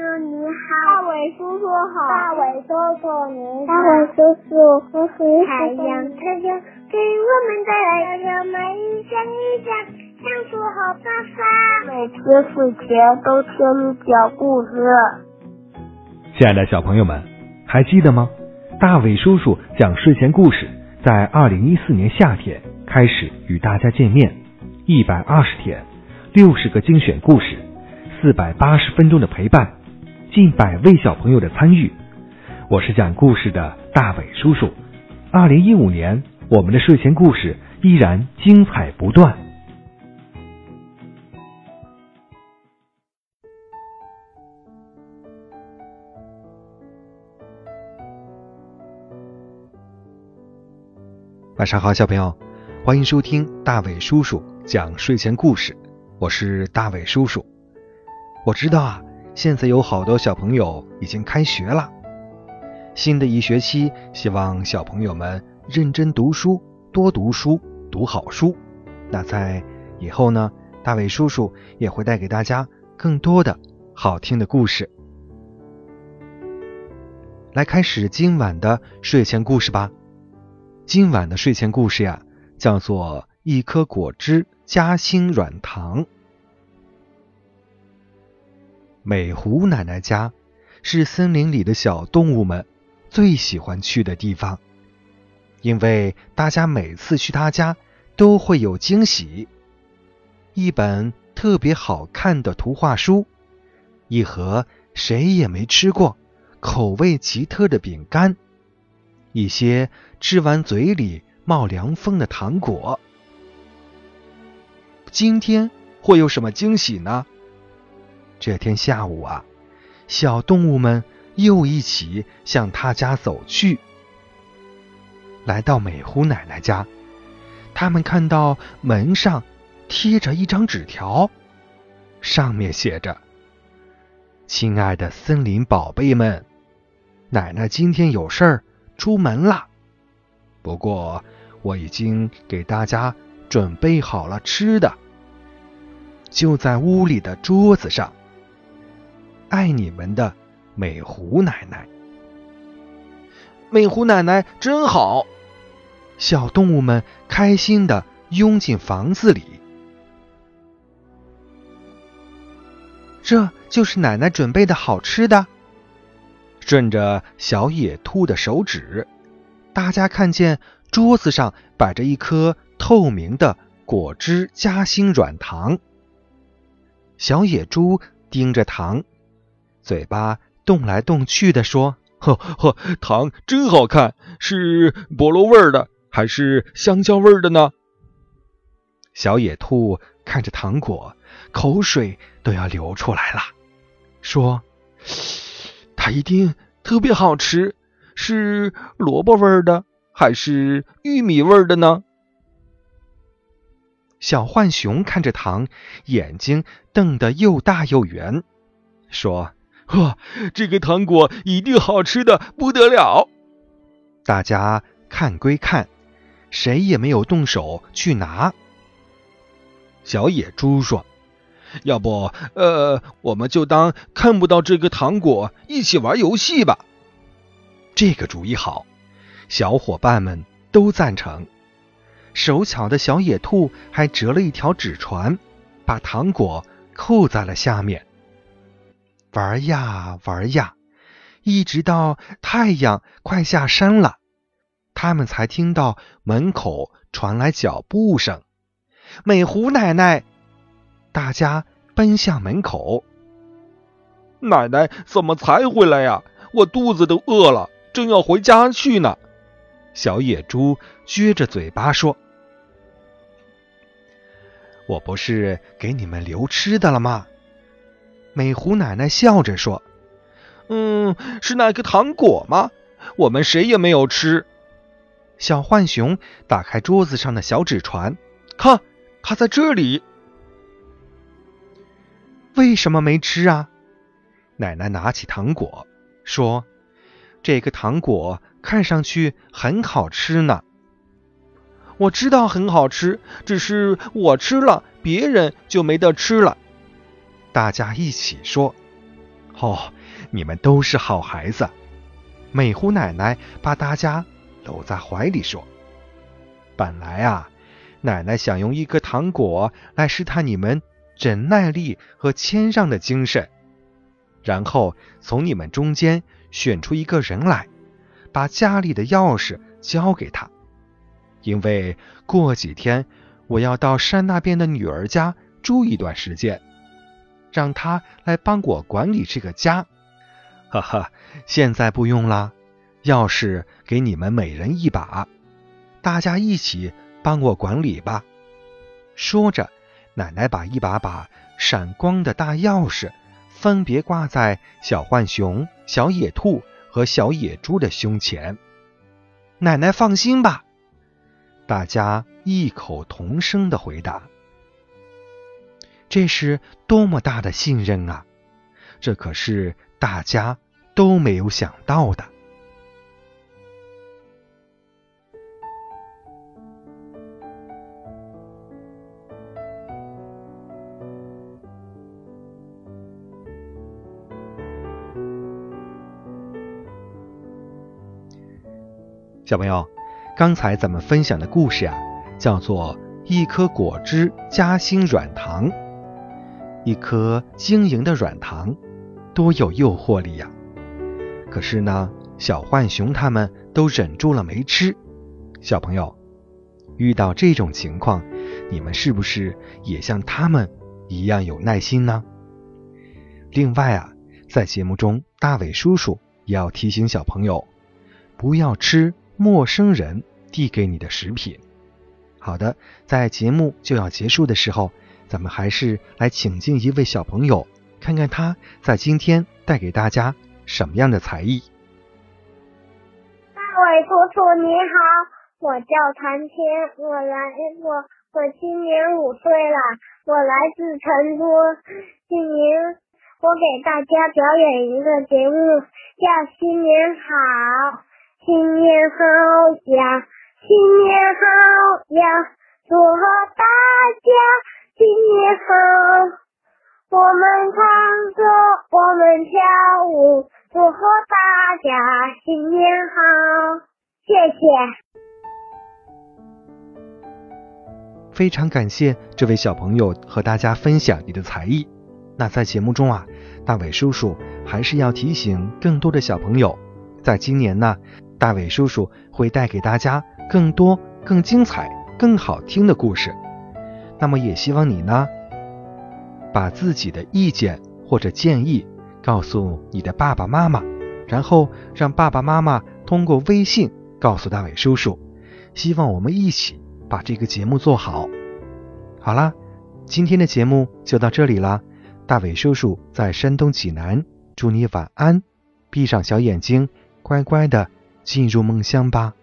叔你好，大伟叔叔好，大伟叔叔你好，大伟叔叔，叔叔太阳太阳给我们带来什么，一想一想，想出好办法。每天睡前都听你讲故事。亲爱的小朋友们，还记得吗？大伟叔叔讲睡前故事，在二零一四年夏天开始与大家见面，一百二十天，六十个精选故事，四百八十分钟的陪伴，近百位小朋友的参与。我是讲故事的大伟叔叔。二零一五年，我们的睡前故事依然精彩不断。晚上好，小朋友，欢迎收听大伟叔叔讲睡前故事。我是大伟叔叔。我知道啊，现在有好多小朋友已经开学了，新的一学期，希望小朋友们认真读书，多读书，读好书。那在以后呢，大伟叔叔也会带给大家更多的好听的故事。来开始今晚的睡前故事吧。今晚的睡前故事呀，叫做《一颗果汁夹心软糖》。美狐奶奶家是森林里的小动物们最喜欢去的地方，因为大家每次去她家都会有惊喜：一本特别好看的图画书，一盒谁也没吃过、口味奇特的饼干。一些吃完嘴里冒凉风的糖果。今天会有什么惊喜呢？这天下午啊，小动物们又一起向他家走去。来到美狐奶奶家，他们看到门上贴着一张纸条，上面写着：“亲爱的森林宝贝们，奶奶今天有事儿。”出门了，不过我已经给大家准备好了吃的，就在屋里的桌子上。爱你们的美狐奶奶，美狐奶奶真好！小动物们开心的拥进房子里。这就是奶奶准备的好吃的。顺着小野兔的手指，大家看见桌子上摆着一颗透明的果汁夹心软糖。小野猪盯着糖，嘴巴动来动去的说：“呵呵，糖真好看，是菠萝味的还是香蕉味的呢？”小野兔看着糖果，口水都要流出来了，说。它一定特别好吃，是萝卜味的还是玉米味的呢？小浣熊看着糖，眼睛瞪得又大又圆，说：“呵，这个糖果一定好吃的不得了。”大家看归看，谁也没有动手去拿。小野猪说。要不，呃，我们就当看不到这个糖果，一起玩游戏吧。这个主意好，小伙伴们都赞成。手巧的小野兔还折了一条纸船，把糖果扣在了下面。玩呀玩呀，一直到太阳快下山了，他们才听到门口传来脚步声。美狐奶奶。大家奔向门口。奶奶怎么才回来呀？我肚子都饿了，正要回家去呢。小野猪撅着嘴巴说：“我不是给你们留吃的了吗？”美狐奶奶笑着说：“嗯，是那个糖果吗？我们谁也没有吃。”小浣熊打开桌子上的小纸船，看，它在这里。为什么没吃啊？奶奶拿起糖果说：“这个糖果看上去很好吃呢。”我知道很好吃，只是我吃了，别人就没得吃了。大家一起说：“哦，你们都是好孩子。美狐奶奶把大家搂在怀里说：“本来啊，奶奶想用一颗糖果来试探你们忍耐力和谦让的精神，然后从你们中间选出一个人来，把家里的钥匙交给他。因为过几天我要到山那边的女儿家住一段时间，让他来帮我管理这个家。”哈哈，现在不用啦，钥匙给你们每人一把，大家一起帮我管理吧。说着，奶奶把一把把闪光的大钥匙分别挂在小浣熊、小野兔和小野猪的胸前。奶奶放心吧，大家异口同声的回答。这是多么大的信任啊！这可是。大家都没有想到的，小朋友，刚才咱们分享的故事啊，叫做“一颗果汁夹心软糖”，一颗晶莹的软糖。多有诱惑力呀！可是呢，小浣熊他们都忍住了没吃。小朋友，遇到这种情况，你们是不是也像他们一样有耐心呢？另外啊，在节目中，大伟叔叔也要提醒小朋友，不要吃陌生人递给你的食品。好的，在节目就要结束的时候，咱们还是来请进一位小朋友。看看他在今天带给大家什么样的才艺。大伟叔叔你好，我叫谭天，我来我我今年五岁了，我来自成都。今年我给大家表演一个节目，叫新年好，新年好呀，新年好呀，祝贺大家新年好。我们唱歌，我们跳舞，祝贺大家新年好！谢谢。非常感谢这位小朋友和大家分享你的才艺。那在节目中啊，大伟叔叔还是要提醒更多的小朋友，在今年呢，大伟叔叔会带给大家更多、更精彩、更好听的故事。那么也希望你呢。把自己的意见或者建议告诉你的爸爸妈妈，然后让爸爸妈妈通过微信告诉大伟叔叔。希望我们一起把这个节目做好。好啦，今天的节目就到这里啦。大伟叔叔在山东济南，祝你晚安，闭上小眼睛，乖乖的进入梦乡吧。